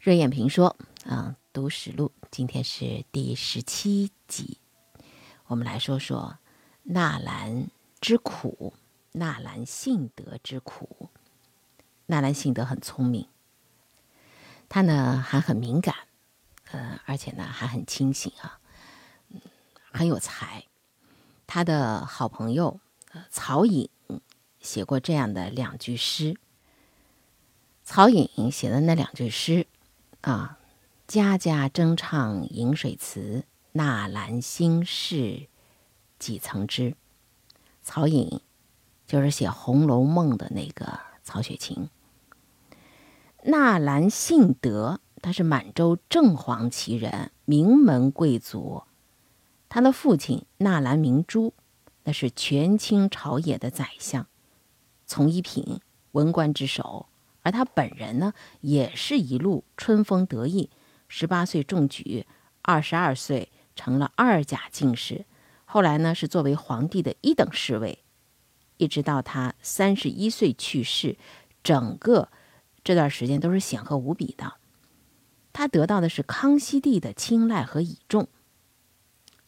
热眼评说啊，读史录，今天是第十七集，我们来说说纳兰之苦，纳兰性德之苦。纳兰性德很聪明，他呢还很敏感，呃，而且呢还很清醒啊，很有才。他的好朋友曹颖写过这样的两句诗。曹颖写的那两句诗。啊，家家争唱饮水词，纳兰心事几曾知？曹颖就是写《红楼梦》的那个曹雪芹。纳兰性德，他是满洲正黄旗人，名门贵族。他的父亲纳兰明珠，那是权倾朝野的宰相，从一品文官之首。而他本人呢，也是一路春风得意，十八岁中举，二十二岁成了二甲进士，后来呢是作为皇帝的一等侍卫，一直到他三十一岁去世，整个这段时间都是显赫无比的。他得到的是康熙帝的青睐和倚重。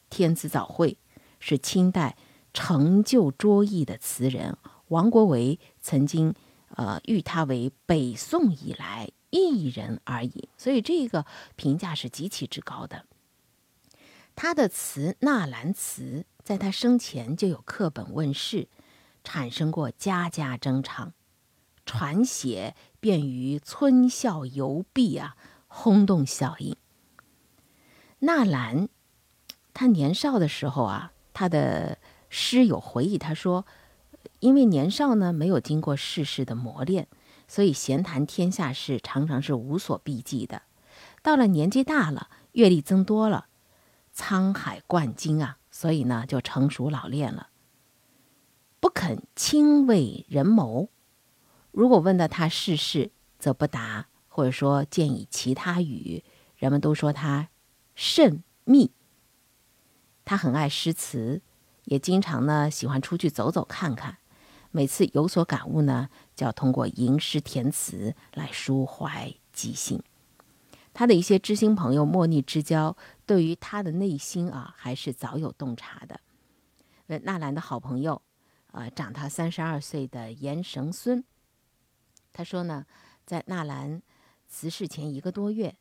天子早会是清代成就卓异的词人，王国维曾经。呃，誉他为北宋以来一人而已，所以这个评价是极其之高的。他的词《纳兰词》在他生前就有课本问世，产生过家家争唱，传写便于村校游壁啊，轰动效应。纳兰他年少的时候啊，他的诗有回忆，他说。因为年少呢，没有经过世事的磨练，所以闲谈天下事常常是无所避忌的。到了年纪大了，阅历增多了，沧海贯经啊，所以呢就成熟老练了，不肯轻为人谋。如果问到他世事，则不答，或者说见以其他语。人们都说他甚密。他很爱诗词，也经常呢喜欢出去走走看看。每次有所感悟呢，就要通过吟诗填词来抒怀即兴。他的一些知心朋友莫逆之交，对于他的内心啊，还是早有洞察的。那纳兰的好朋友，呃，长他三十二岁的严绳孙，他说呢，在纳兰辞世前一个多月，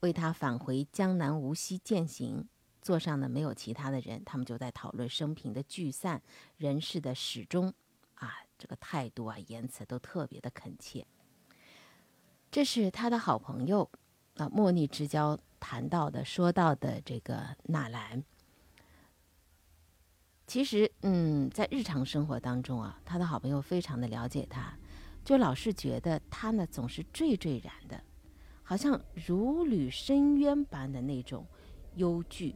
为他返回江南无锡践行。座上呢没有其他的人，他们就在讨论生平的聚散、人事的始终，啊，这个态度啊、言辞都特别的恳切。这是他的好朋友啊，莫逆之交谈到的、说到的这个纳兰。其实，嗯，在日常生活当中啊，他的好朋友非常的了解他，就老是觉得他呢总是惴惴然的，好像如履深渊般的那种忧惧。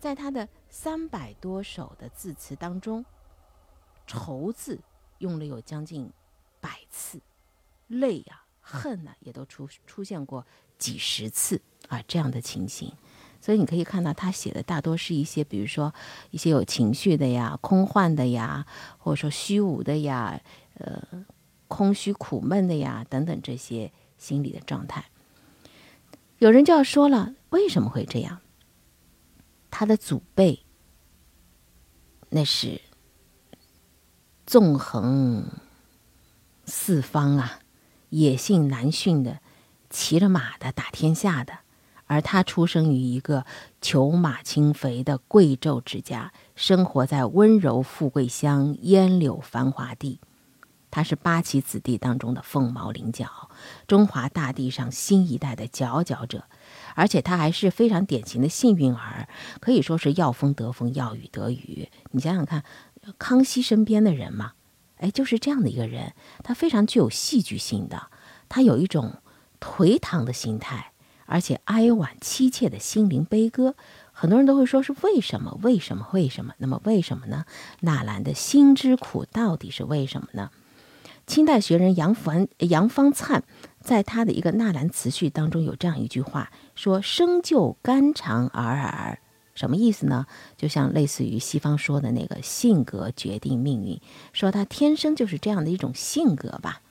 在他的三百多首的字词当中，愁字用了有将近百次，泪啊、恨呐也都出出现过几十次啊这样的情形。所以你可以看到，他写的大多是一些，比如说一些有情绪的呀、空幻的呀，或者说虚无的呀、呃空虚苦闷的呀等等这些心理的状态。有人就要说了，为什么会这样？他的祖辈，那是纵横四方啊，野性难驯的，骑着马的打天下的，而他出生于一个裘马轻肥的贵胄之家，生活在温柔富贵乡烟柳繁华地。他是八旗子弟当中的凤毛麟角，中华大地上新一代的佼佼者。而且他还是非常典型的幸运儿，可以说是要风得风，要雨得雨。你想想看，康熙身边的人嘛，哎，就是这样的一个人，他非常具有戏剧性的，他有一种颓唐的心态，而且哀婉凄切的心灵悲歌。很多人都会说是为什么？为什么？为什么？那么为什么呢？纳兰的心之苦到底是为什么呢？清代学人杨凡杨方灿。在他的一个纳兰词序当中，有这样一句话，说“生就肝肠尔尔”，什么意思呢？就像类似于西方说的那个性格决定命运，说他天生就是这样的一种性格吧。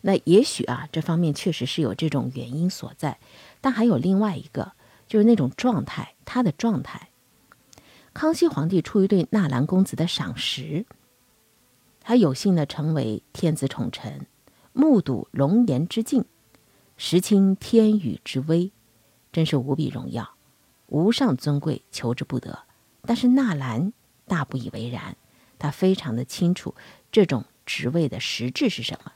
那也许啊，这方面确实是有这种原因所在，但还有另外一个，就是那种状态，他的状态。康熙皇帝出于对纳兰公子的赏识，他有幸的成为天子宠臣，目睹龙颜之境，识清天宇之威，真是无比荣耀，无上尊贵，求之不得。但是纳兰大不以为然，他非常的清楚这种职位的实质是什么，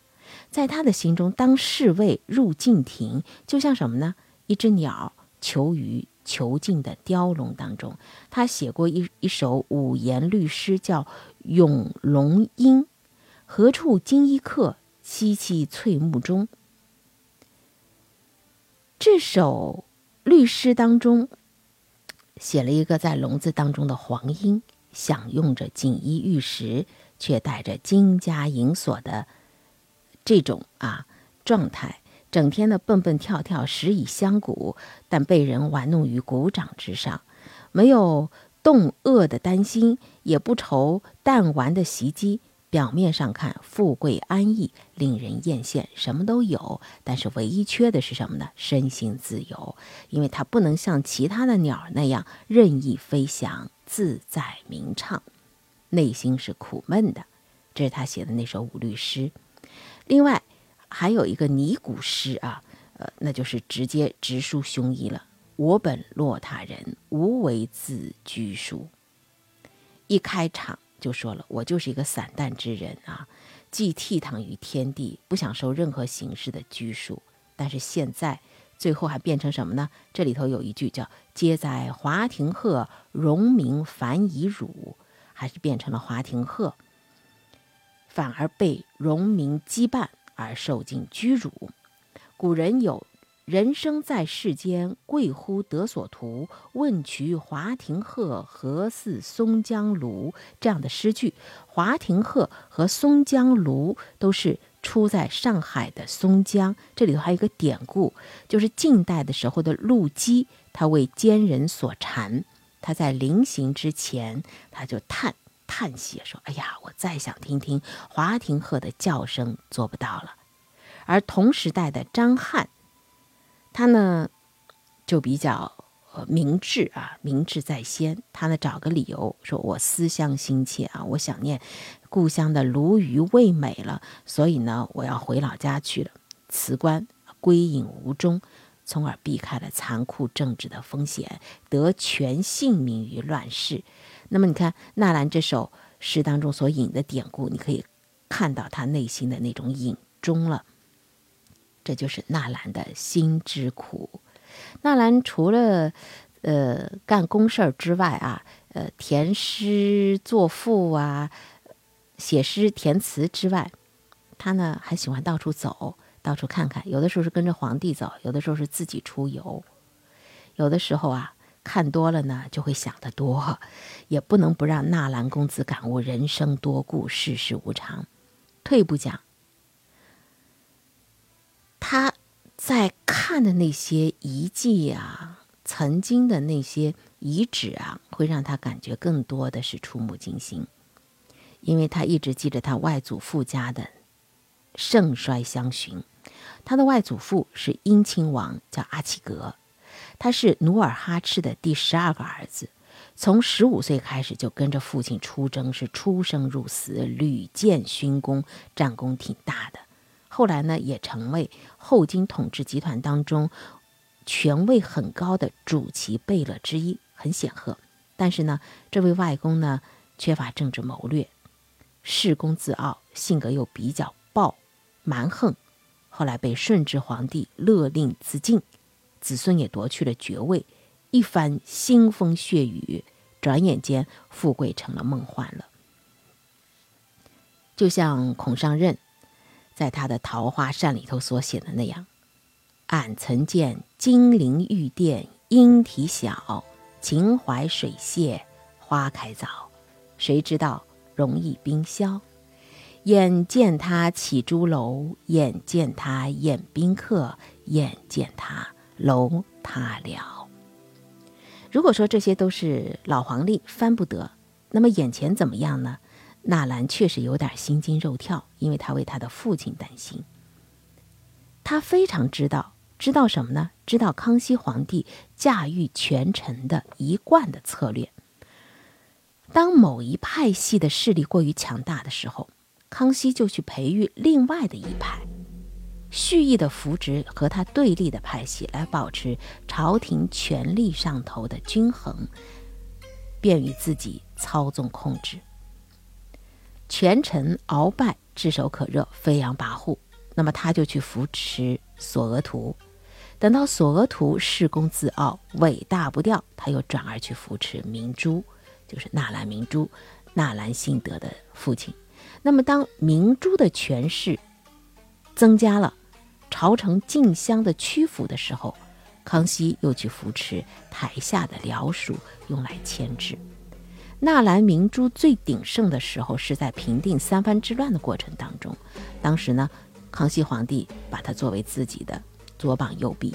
在他的心中，当侍卫入禁庭，就像什么呢？一只鸟求鱼。囚禁的雕龙当中，他写过一一首五言律诗，叫《咏龙吟》。何处惊一客？萋萋翠幕中。这首律诗当中，写了一个在笼子当中的黄莺，享用着锦衣玉食，却带着金枷银锁的这种啊状态。整天的蹦蹦跳跳，食以香谷，但被人玩弄于股掌之上，没有冻饿的担心，也不愁弹丸的袭击。表面上看富贵安逸，令人艳羡，什么都有，但是唯一缺的是什么呢？身心自由，因为它不能像其他的鸟那样任意飞翔，自在鸣唱，内心是苦闷的。这是他写的那首五律诗。另外。还有一个拟古诗啊，呃，那就是直接直抒胸臆了。我本落他人，无为自居书。一开场就说了，我就是一个散淡之人啊，既倜傥于天地，不想受任何形式的拘束。但是现在最后还变成什么呢？这里头有一句叫“皆在华亭鹤，荣名反以辱”，还是变成了华亭鹤，反而被荣名羁绊。而受尽屈辱。古人有“人生在世间，贵乎得所图。问渠华亭鹤，何似松江庐？”这样的诗句。华亭鹤和松江庐都是出在上海的松江。这里头还有一个典故，就是晋代的时候的陆机，他为奸人所缠，他在临行之前，他就叹。叹息说：“哎呀，我再想听听华亭鹤的叫声，做不到了。”而同时代的张翰，他呢就比较呃明智啊，明智在先。他呢找个理由说：“我思乡心切啊，我想念故乡的鲈鱼味美了，所以呢我要回老家去了，辞官归隐无终，从而避开了残酷政治的风险，得全性命于乱世。”那么你看纳兰这首诗当中所引的典故，你可以看到他内心的那种隐衷了。这就是纳兰的心之苦。纳兰除了呃干公事儿之外啊，呃填诗作赋啊，写诗填词之外，他呢还喜欢到处走，到处看看。有的时候是跟着皇帝走，有的时候是自己出游。有的时候啊。看多了呢，就会想得多，也不能不让纳兰公子感悟人生多故，世事无常。退一步讲，他在看的那些遗迹啊，曾经的那些遗址啊，会让他感觉更多的是触目惊心，因为他一直记着他外祖父家的盛衰相寻。他的外祖父是殷亲王，叫阿奇格。他是努尔哈赤的第十二个儿子，从十五岁开始就跟着父亲出征，是出生入死，屡建勋功，战功挺大的。后来呢，也成为后金统治集团当中权位很高的主旗贝勒之一，很显赫。但是呢，这位外公呢，缺乏政治谋略，恃功自傲，性格又比较暴蛮横，后来被顺治皇帝勒令自尽。子孙也夺去了爵位，一番腥风血雨，转眼间富贵成了梦幻了。就像孔尚任在他的《桃花扇》里头所写的那样：“俺曾见金陵玉殿莺啼晓，秦淮水榭花开早，谁知道容易冰消？眼见他起朱楼，眼见他宴宾客，眼见他。”楼塌了。如果说这些都是老黄历翻不得，那么眼前怎么样呢？纳兰确实有点心惊肉跳，因为他为他的父亲担心。他非常知道，知道什么呢？知道康熙皇帝驾驭权臣的一贯的策略。当某一派系的势力过于强大的时候，康熙就去培育另外的一派，蓄意的扶植和他对立的派系，来保持朝廷权力上头的均衡，便于自己操纵控制。权臣鳌拜炙手可热，飞扬跋扈，那么他就去扶持索额图。等到索额图恃功自傲、尾大不掉，他又转而去扶持明珠。就是纳兰明珠，纳兰性德的父亲。那么，当明珠的权势增加了，朝臣竞相的屈服的时候，康熙又去扶持台下的僚属，用来牵制。纳兰明珠最鼎盛的时候是在平定三藩之乱的过程当中，当时呢，康熙皇帝把他作为自己的左膀右臂，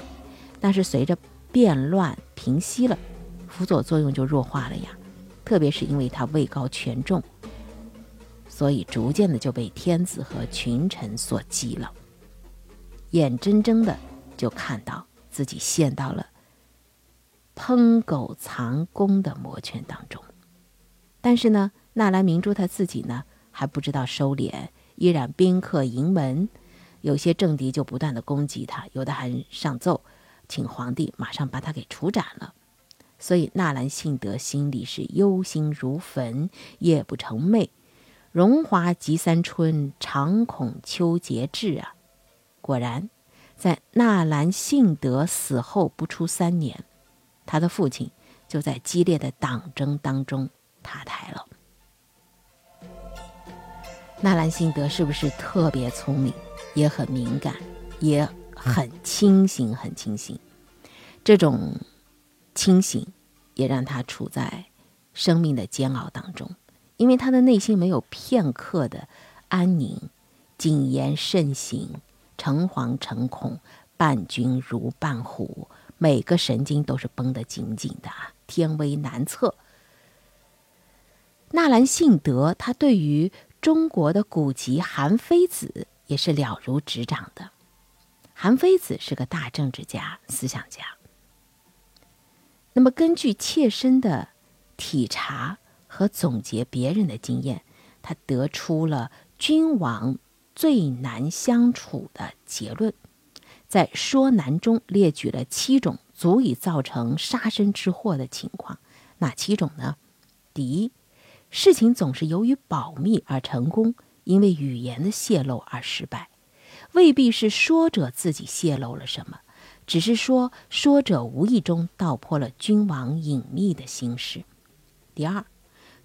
但是随着变乱平息了，辅佐作用就弱化了呀。特别是因为他位高权重，所以逐渐的就被天子和群臣所忌了，眼睁睁的就看到自己陷到了烹狗藏功的魔圈当中。但是呢，纳兰明珠他自己呢还不知道收敛，依然宾客盈门，有些政敌就不断的攻击他，有的还上奏，请皇帝马上把他给处斩了。所以纳兰性德心里是忧心如焚，夜不成寐。荣华及三春，常恐秋节至啊！果然，在纳兰性德死后不出三年，他的父亲就在激烈的党争当中塌台了。纳兰性德是不是特别聪明，也很敏感，也很清醒，很清醒？这种清醒。也让他处在生命的煎熬当中，因为他的内心没有片刻的安宁，谨言慎行，诚惶诚恐，伴君如伴虎，每个神经都是绷得紧紧的，天威难测。纳兰性德，他对于中国的古籍韩非子也是了如指掌的。韩非子是个大政治家、思想家。那么，根据切身的体察和总结别人的经验，他得出了君王最难相处的结论。在《说难》中列举了七种足以造成杀身之祸的情况，哪七种呢？第一，事情总是由于保密而成功，因为语言的泄露而失败，未必是说者自己泄露了什么。只是说，说者无意中道破了君王隐秘的心事。第二，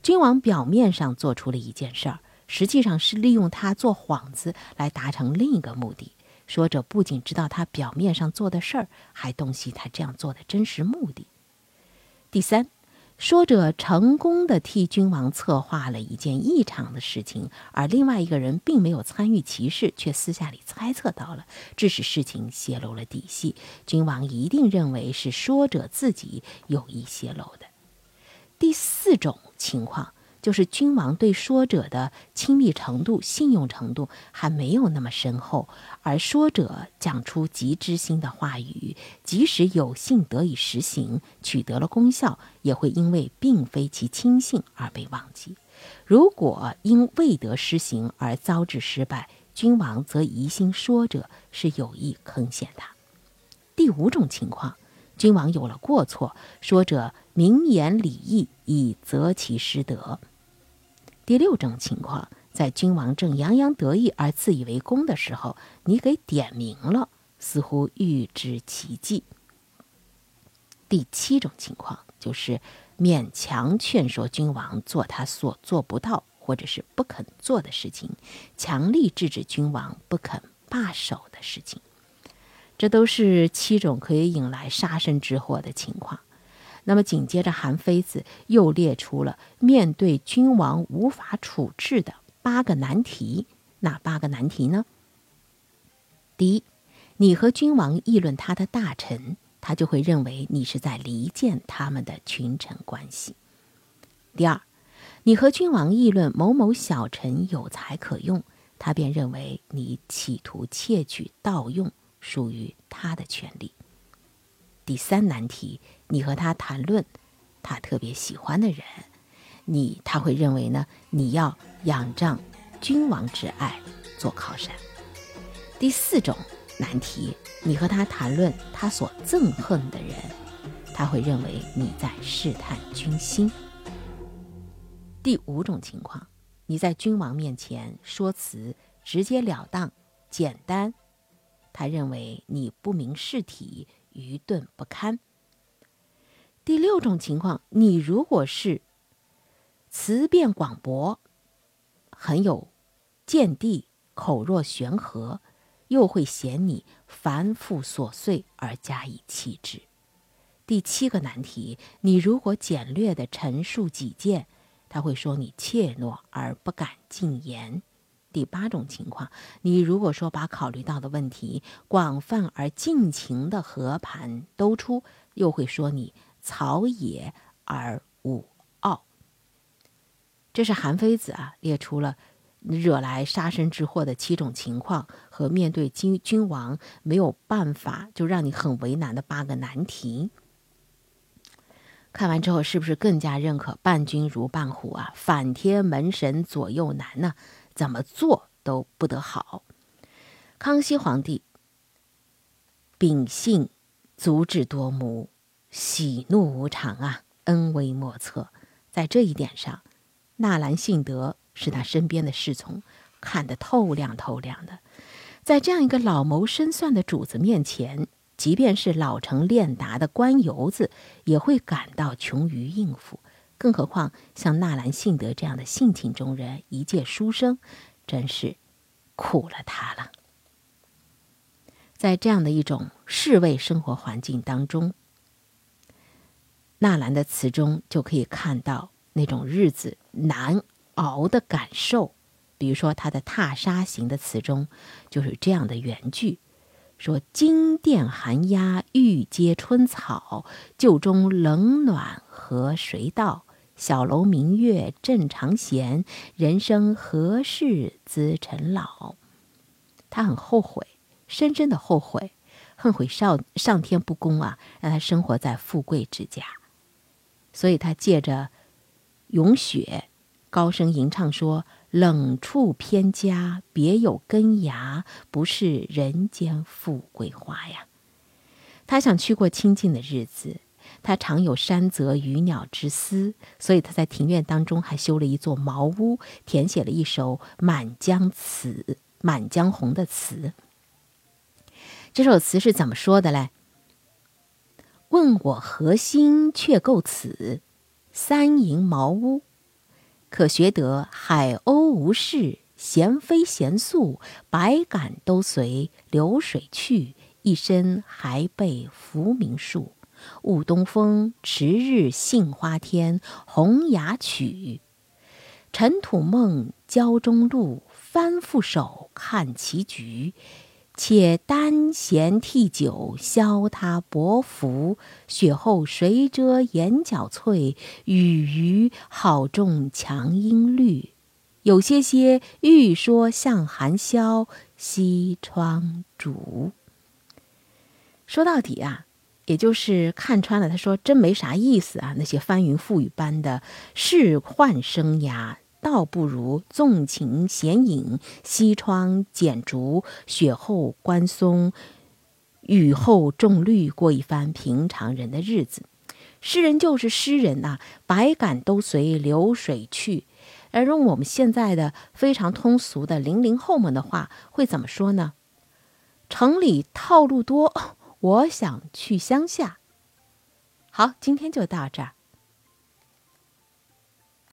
君王表面上做出了一件事儿，实际上是利用他做幌子来达成另一个目的。说者不仅知道他表面上做的事儿，还洞悉他这样做的真实目的。第三。说者成功的替君王策划了一件异常的事情，而另外一个人并没有参与其事，却私下里猜测到了，致使事情泄露了底细。君王一定认为是说者自己有意泄露的。第四种情况。就是君王对说者的亲密程度、信用程度还没有那么深厚，而说者讲出极知心的话语，即使有幸得以实行，取得了功效，也会因为并非其亲信而被忘记。如果因未得施行而遭致失败，君王则疑心说者是有意坑陷他。第五种情况，君王有了过错，说者明言礼义以责其失德。第六种情况，在君王正洋洋得意而自以为功的时候，你给点名了，似乎预知其迹。第七种情况，就是勉强劝说君王做他所做不到或者是不肯做的事情，强力制止君王不肯罢手的事情。这都是七种可以引来杀身之祸的情况。那么紧接着，韩非子又列出了面对君王无法处置的八个难题。哪八个难题呢？第一，你和君王议论他的大臣，他就会认为你是在离间他们的群臣关系。第二，你和君王议论某某小臣有才可用，他便认为你企图窃取盗用属于他的权利。第三难题，你和他谈论他特别喜欢的人，你他会认为呢？你要仰仗君王之爱做靠山。第四种难题，你和他谈论他所憎恨的人，他会认为你在试探君心。第五种情况，你在君王面前说辞直截了当、简单，他认为你不明事体、愚钝不堪。第六种情况，你如果是辞辩广博，很有见地，口若悬河，又会嫌你繁复琐碎而加以弃之。第七个难题，你如果简略的陈述己见。他会说你怯懦而不敢进言。第八种情况，你如果说把考虑到的问题广泛而尽情的和盘都出，又会说你草野而无傲。这是韩非子啊列出了惹来杀身之祸的七种情况和面对君君王没有办法就让你很为难的八个难题。看完之后，是不是更加认可“伴君如伴虎”啊？反贴门神左右难呢？怎么做都不得好。康熙皇帝秉性足智多谋，喜怒无常啊，恩威莫测。在这一点上，纳兰性德是他身边的侍从看得透亮透亮的。在这样一个老谋深算的主子面前。即便是老成练达的官游子，也会感到穷于应付，更何况像纳兰性德这样的性情中人，一介书生，真是苦了他了。在这样的一种侍卫生活环境当中，纳兰的词中就可以看到那种日子难熬的感受。比如说他的《踏沙行》的词中，就是这样的原句。说金殿寒鸦玉阶春草，旧中冷暖和谁道？小楼明月正常闲，人生何事滋尘老？他很后悔，深深的后悔，恨悔上上天不公啊，让他生活在富贵之家。所以他借着咏雪，高声吟唱说。冷处偏家，别有根芽，不是人间富贵花呀。他想去过清静的日子，他常有山泽鱼鸟之思，所以他在庭院当中还修了一座茅屋，填写了一首《满江词》《满江红》的词。这首词是怎么说的嘞？问我何心却构此三营茅屋。可学得海鸥无事，闲飞闲宿，百感都随流水去。一身还被浮名树，雾东风，迟日杏花天。红牙曲，尘土梦，郊中路，翻覆手看棋局。且单弦替酒，消他薄福。雪后谁遮眼角翠？雨余好种强音绿。有些些欲说向寒宵，西窗烛。说到底啊，也就是看穿了。他说真没啥意思啊，那些翻云覆雨般的仕宦生涯。倒不如纵情闲饮，西窗剪烛，雪后观松，雨后种绿，过一番平常人的日子。诗人就是诗人呐，百感都随流水去。而用我们现在的非常通俗的零零后们的话，会怎么说呢？城里套路多，我想去乡下。好，今天就到这儿。